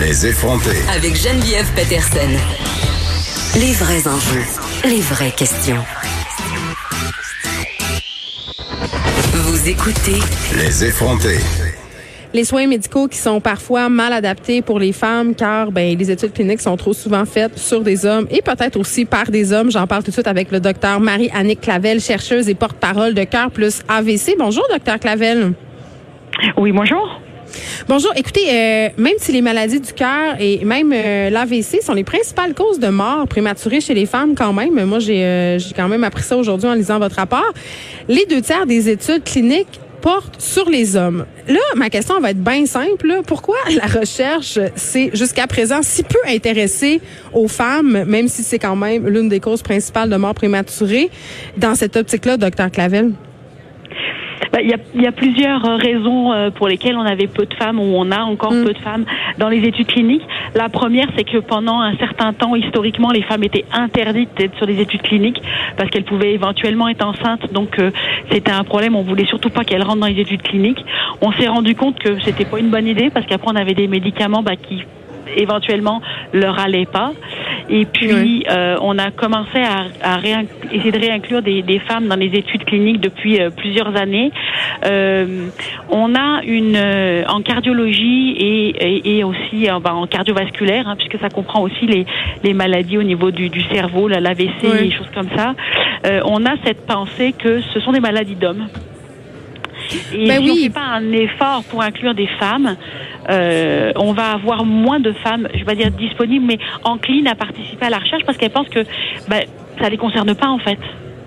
Les effronter. Avec Geneviève Peterson. Les vrais enjeux, les vraies questions. Vous écoutez Les effronter. les soins médicaux qui sont parfois mal adaptés pour les femmes car ben les études cliniques sont trop souvent faites sur des hommes et peut-être aussi par des hommes. J'en parle tout de suite avec le docteur Marie-Annick Clavel, chercheuse et porte-parole de Cœur plus AVC. Bonjour docteur Clavel. Oui, bonjour. Bonjour. Écoutez, euh, même si les maladies du cœur et même euh, l'AVC sont les principales causes de mort prématurée chez les femmes, quand même, moi j'ai euh, quand même appris ça aujourd'hui en lisant votre rapport. Les deux tiers des études cliniques portent sur les hommes. Là, ma question va être bien simple. Pourquoi la recherche s'est jusqu'à présent si peu intéressée aux femmes, même si c'est quand même l'une des causes principales de mort prématurée, dans cette optique-là, docteur Clavel? Ben, Il y, a, il y a plusieurs euh, raisons euh, pour lesquelles on avait peu de femmes ou on a encore Mm. peu de femmes dans les études cliniques. La première, c'est que pendant un certain temps, historiquement, les femmes étaient interdites d'être sur des études cliniques parce qu'elles pouvaient éventuellement être enceintes. Donc euh, c'était un problème. On voulait surtout pas qu'elles rentrent dans les études cliniques. On s'est rendu compte que c'était pas une bonne idée parce qu'après on avait des médicaments bah, qui éventuellement leur allaient pas. Et puis, euh, on a commencé à, à essayer de réinclure des, des femmes dans les études cliniques depuis euh, plusieurs années. Euh, on a une euh, en cardiologie et, et, et aussi bah, en cardiovasculaire, hein, puisque ça comprend aussi les, les maladies au niveau du, du cerveau, la- l'AVC, Oui. les choses comme ça. Euh, on a cette pensée que ce sont des maladies d'hommes. Et Ben si on oui. fait pas un effort pour inclure des femmes, euh, on va avoir moins de femmes, je vais pas dire disponibles, mais enclines à participer à la recherche parce qu'elles pensent que ben, ça les concerne pas en fait.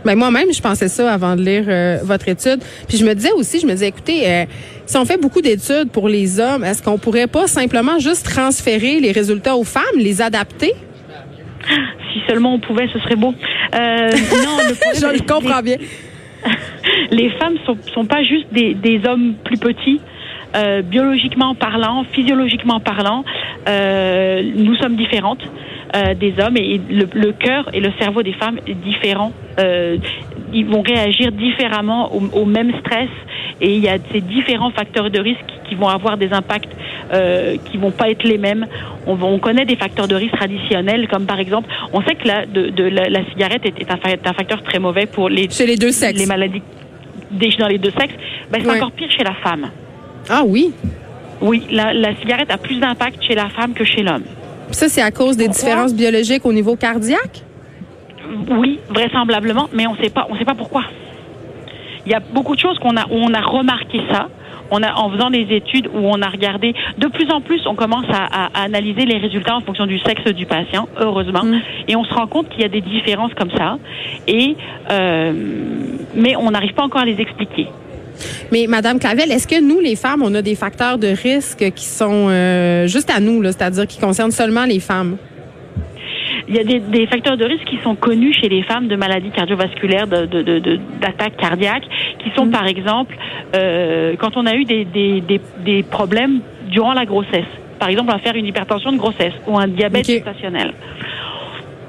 Ben moi-même, je pensais ça avant de lire euh, votre étude. Puis je me disais aussi, je me disais, écoutez, euh, si on fait beaucoup d'études pour les hommes, est-ce qu'on pourrait pas simplement juste transférer les résultats aux femmes, les adapter? Si seulement on pouvait, ce serait beau. Euh, non, le problème, je le comprends bien. les femmes sont, sont pas juste des, hommes plus petits. Euh, biologiquement parlant, physiologiquement parlant, euh, nous sommes différentes euh, des hommes et le, le cœur et le cerveau des femmes est différent. Ils vont réagir différemment au, au même stress et il y a ces différents facteurs de risque qui vont avoir des impacts euh, qui vont pas être les mêmes. On, connaît des facteurs de risque traditionnels comme par exemple, on sait que la, de, de la, la cigarette est, est un, fa- est un facteur très mauvais pour les Chez les deux sexes. les maladies dans les deux sexes, ben, c'est Ouais. encore pire chez la femme. Ah oui? Oui, la, la cigarette a plus d'impact chez la femme que chez l'homme. Ça, c'est à cause des Pourquoi? différences biologiques au niveau cardiaque? Oui, vraisemblablement, mais on sait pas, on sait pas pourquoi. Il y a beaucoup de choses qu'on a, où on a remarqué ça. On a, en faisant des études où on a regardé, de plus en plus, on commence à, à- à analyser les résultats en fonction du sexe du patient, heureusement, Mm. et on se rend compte qu'il y a des différences comme ça. Et euh, mais on n'arrive pas encore à les expliquer. Mais Madame Clavel, est-ce que nous, les femmes, on a des facteurs de risque qui sont euh, juste à nous, c'est-à-dire qui concernent seulement les femmes? Il y a des, des facteurs de risque qui sont connus chez les femmes de maladies cardiovasculaires, de, de, de- de- d'attaques cardiaques, qui sont par exemple euh, quand on a eu des, des, des, des problèmes durant la grossesse. Par exemple, on va faire une hypertension de grossesse ou un diabète Ok. gestationnel.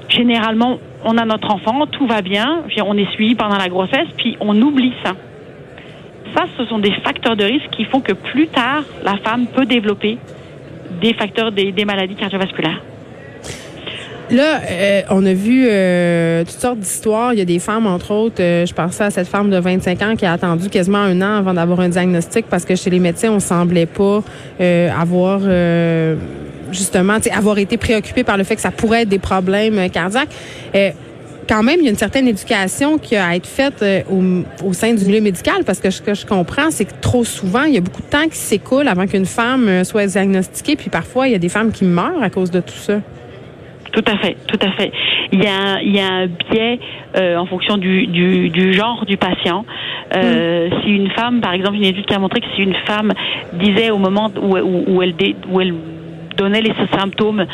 Généralement, on a notre enfant, tout va bien, puis on est suivi pendant la grossesse, puis on oublie ça. Ça, ce sont des facteurs de risque qui font que plus tard, la femme peut développer des facteurs des, des maladies cardiovasculaires. Là, euh, on a vu euh, toutes sortes d'histoires. Il y a des femmes, entre autres, euh, je pensais à cette femme de 25 ans qui a attendu quasiment un an avant d'avoir un diagnostic parce que chez les médecins, on semblait pas avoir justement, avoir été préoccupé par le fait que ça pourrait être des problèmes cardiaques. Quand même, il y a une certaine éducation qui a à être faite au, sein du milieu médical parce que ce que je comprends, c'est que trop souvent, il y a beaucoup de temps qui s'écoule avant qu'une femme soit diagnostiquée. Puis parfois, il y a des femmes qui meurent à cause de tout ça. Tout à fait, tout à fait. Il y a, un- il y a un biais euh, en fonction du, du, du genre du patient. Euh, Si une femme, par exemple, une étude qui a montré que si une femme disait au moment où, où, où elle, dé- où elle donnait les symptômes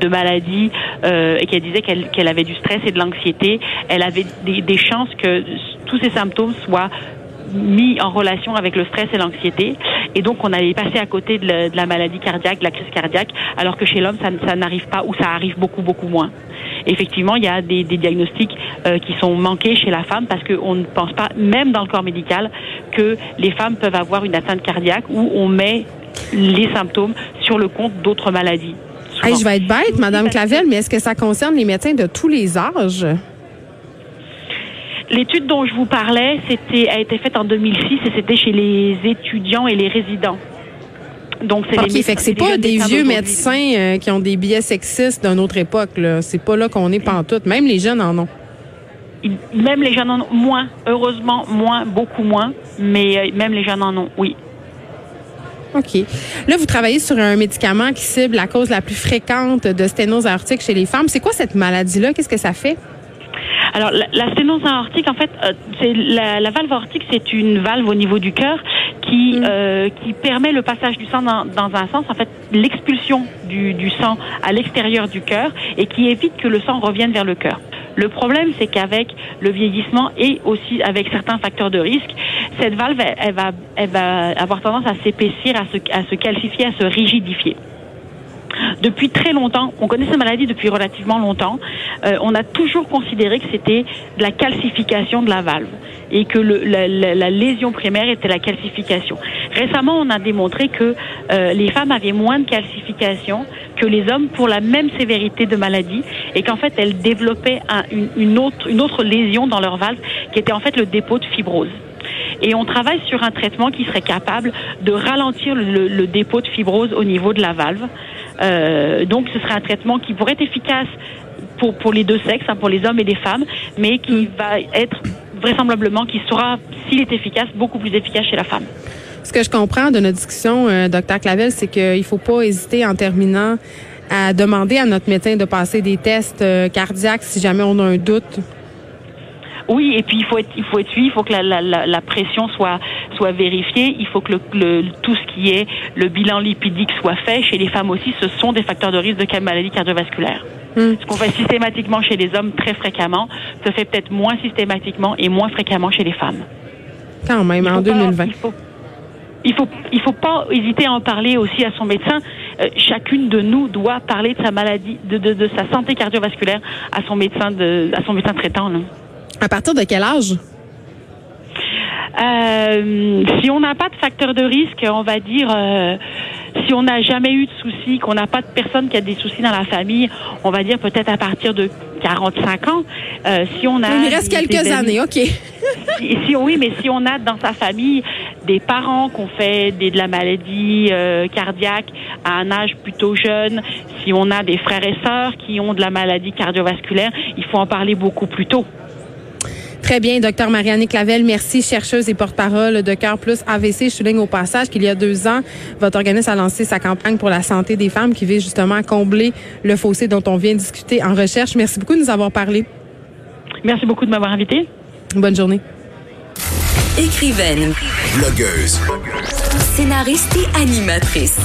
de maladie euh, et qu'elle disait qu'elle qu'elle avait du stress et de l'anxiété, elle avait des, des chances que tous ces symptômes soient mis en relation avec le stress et l'anxiété. Et donc, on allait passer à côté de la, de la maladie cardiaque, de la crise cardiaque, alors que chez l'homme, ça, ça n'arrive pas ou ça arrive beaucoup, beaucoup moins. Effectivement, il y a des, des diagnostics euh, qui sont manqués chez la femme parce qu'on ne pense pas, même dans le corps médical, que les femmes peuvent avoir une atteinte cardiaque où on met les symptômes sur le compte d'autres maladies. Hey, je vais être bête, Madame Clavel, mais est-ce que ça concerne les médecins de tous les âges? L'étude dont je vous parlais, c'était a été faite en 2006 et c'était chez les étudiants et les résidents. Donc c'est fait que c'est pas des vieux médecins euh, qui ont des billets sexistes d'une autre époque. là. C'est pas là qu'on est pantoute. Même les jeunes en ont. Même les jeunes en ont moins, heureusement moins, beaucoup moins, mais euh, même les jeunes en ont, oui. OK. Là, vous travaillez sur un médicament qui cible la cause la plus fréquente de sténose aortique chez les femmes. C'est quoi cette maladie-là? Qu'est-ce que ça fait? Alors la, la sténose aortique, en fait, euh, c'est la, la valve aortique, c'est une valve au niveau du cœur qui euh, qui permet le passage du sang dans, dans un sens, en fait, l'expulsion du, du sang à l'extérieur du cœur et qui évite que le sang revienne vers le cœur. Le problème, c'est qu'avec le vieillissement et aussi avec certains facteurs de risque, cette valve, elle, elle va, elle va avoir tendance à s'épaissir, à se, à se calcifier, à se rigidifier. Depuis très longtemps, on connaît cette maladie depuis relativement longtemps, euh, on a toujours considéré que c'était de la calcification de la valve et que la, lésion primaire était la calcification. Récemment, on a démontré que euh, les femmes avaient moins de calcification que les hommes pour la même sévérité de maladie et qu'en fait, elles développaient un- une, autre, lésion dans leur valve qui était en fait le dépôt de fibrose. Et on travaille sur un traitement qui serait capable de ralentir le, le- le dépôt de fibrose au niveau de la valve. Euh, donc, ce serait un traitement qui pourrait être efficace pour, pour les deux sexes, hein, pour les hommes et les femmes, mais qui va être vraisemblablement, qui sera, s'il est efficace, beaucoup plus efficace chez la femme. Ce que je comprends de notre discussion, euh, docteur Clavel, c'est qu'il faut pas hésiter en terminant à demander à notre médecin de passer des tests euh, cardiaques si jamais on a un doute. Oui, et puis il faut être, il faut être suivi, il faut que la, la, la, la pression soit, soit vérifiée, il faut que le, le- tout ce qui est le bilan lipidique soit fait. Chez les femmes aussi, ce sont des facteurs de risque de maladie cardiovasculaire. Hmm. Ce qu'on fait systématiquement chez les hommes très fréquemment, se fait peut-être moins systématiquement et moins fréquemment chez les femmes. Quand même, en faut pas- 2020. il faut, il faut, il faut pas hésiter à en parler aussi à son médecin. Euh, chacune de nous doit parler de sa maladie, de, de, de sa santé cardiovasculaire à son médecin, de, à son médecin traitant. là. À partir de quel âge? Euh, si on n'a pas de facteur de risque, on va dire, euh, si on n'a jamais eu de soucis, qu'on n'a pas de personne qui a des soucis dans la famille, on va dire peut-être à partir de 45 ans. Euh, si on a, Il reste quelques des années, OK. si, si- oui, mais si on a dans sa famille des parents qui ont fait des, de la maladie cardiaque à un âge plutôt jeune, si on a des frères et sœurs qui ont de la maladie cardiovasculaire, il faut en parler beaucoup plus tôt. Très bien, docteur Marianne Clavel, merci, chercheuse et porte-parole de Cœur Plus AVC. Je souligne au passage qu'il y a deux ans, votre organisme a lancé sa campagne pour la santé des femmes qui vise justement à combler le fossé dont on vient de discuter en recherche. Merci beaucoup de nous avoir parlé. Merci beaucoup de m'avoir invité. Bonne journée. Écrivaine, Blogueuse. scénariste et animatrice.